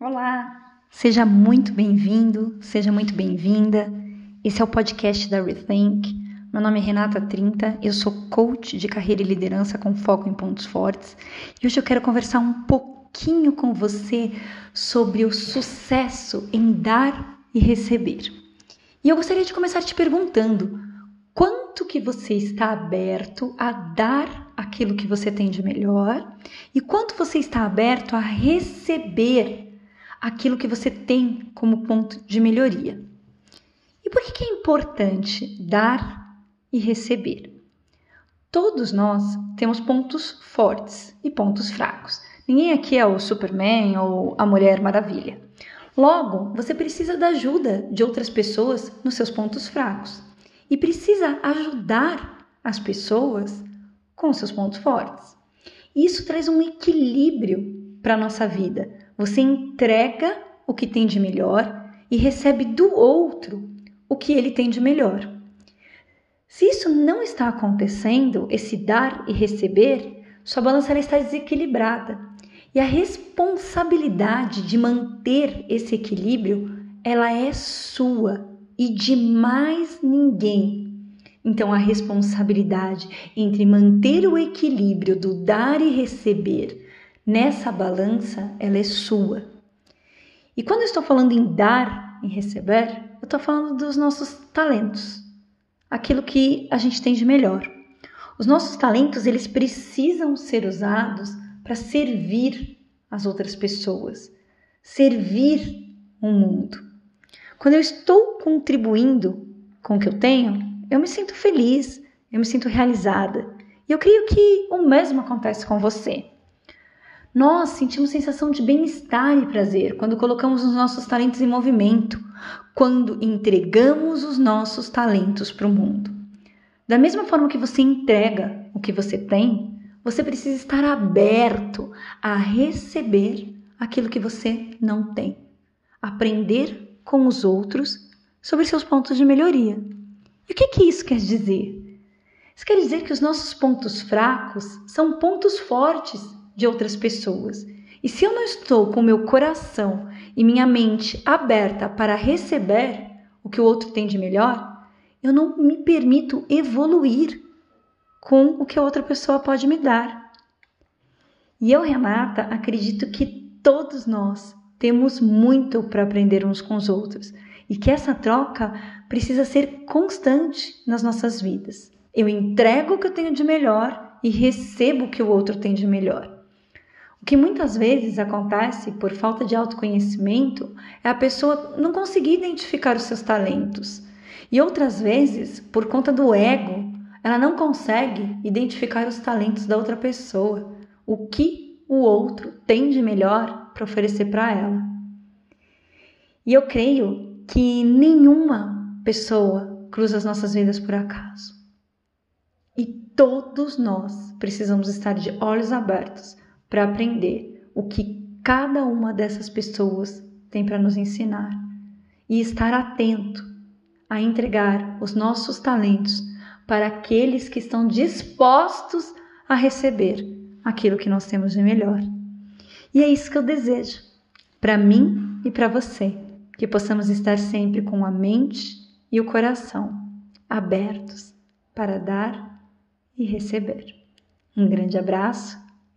Olá, seja muito bem-vindo, seja muito bem-vinda. Esse é o podcast da Rethink. Meu nome é Renata Trinta, eu sou coach de carreira e liderança com foco em pontos fortes e hoje eu quero conversar um pouquinho com você sobre o sucesso em dar e receber. E eu gostaria de começar te perguntando: quanto que você está aberto a dar aquilo que você tem de melhor e quanto você está aberto a receber aquilo que você tem como ponto de melhoria. E por que é importante dar e receber? Todos nós temos pontos fortes e pontos fracos. Ninguém aqui é o Superman ou a Mulher Maravilha. Logo, você precisa da ajuda de outras pessoas nos seus pontos fracos e precisa ajudar as pessoas com seus pontos fortes. Isso traz um equilíbrio para a nossa vida, você entrega o que tem de melhor e recebe do outro o que ele tem de melhor. Se isso não está acontecendo, esse dar e receber, sua balança está desequilibrada. E a responsabilidade de manter esse equilíbrio, ela é sua e de mais ninguém. Então a responsabilidade entre manter o equilíbrio do dar e receber Nessa balança, ela é sua. E quando eu estou falando em dar e receber, eu estou falando dos nossos talentos, aquilo que a gente tem de melhor. Os nossos talentos, eles precisam ser usados para servir as outras pessoas, servir o mundo. Quando eu estou contribuindo com o que eu tenho, eu me sinto feliz, eu me sinto realizada. E eu creio que o mesmo acontece com você. Nós sentimos sensação de bem-estar e prazer quando colocamos os nossos talentos em movimento, quando entregamos os nossos talentos para o mundo. Da mesma forma que você entrega o que você tem, você precisa estar aberto a receber aquilo que você não tem. Aprender com os outros sobre seus pontos de melhoria. E o que, que isso quer dizer? Isso quer dizer que os nossos pontos fracos são pontos fortes de outras pessoas. E se eu não estou com meu coração e minha mente aberta para receber o que o outro tem de melhor, eu não me permito evoluir com o que a outra pessoa pode me dar. E eu, Renata, acredito que todos nós temos muito para aprender uns com os outros e que essa troca precisa ser constante nas nossas vidas. Eu entrego o que eu tenho de melhor e recebo o que o outro tem de melhor. O que muitas vezes acontece por falta de autoconhecimento é a pessoa não conseguir identificar os seus talentos. E outras vezes, por conta do ego, ela não consegue identificar os talentos da outra pessoa, o que o outro tem de melhor para oferecer para ela. E eu creio que nenhuma pessoa cruza as nossas vidas por acaso. E todos nós precisamos estar de olhos abertos para aprender o que cada uma dessas pessoas tem para nos ensinar e estar atento a entregar os nossos talentos para aqueles que estão dispostos a receber aquilo que nós temos de melhor. E é isso que eu desejo para mim e para você, que possamos estar sempre com a mente e o coração abertos para dar e receber. Um grande abraço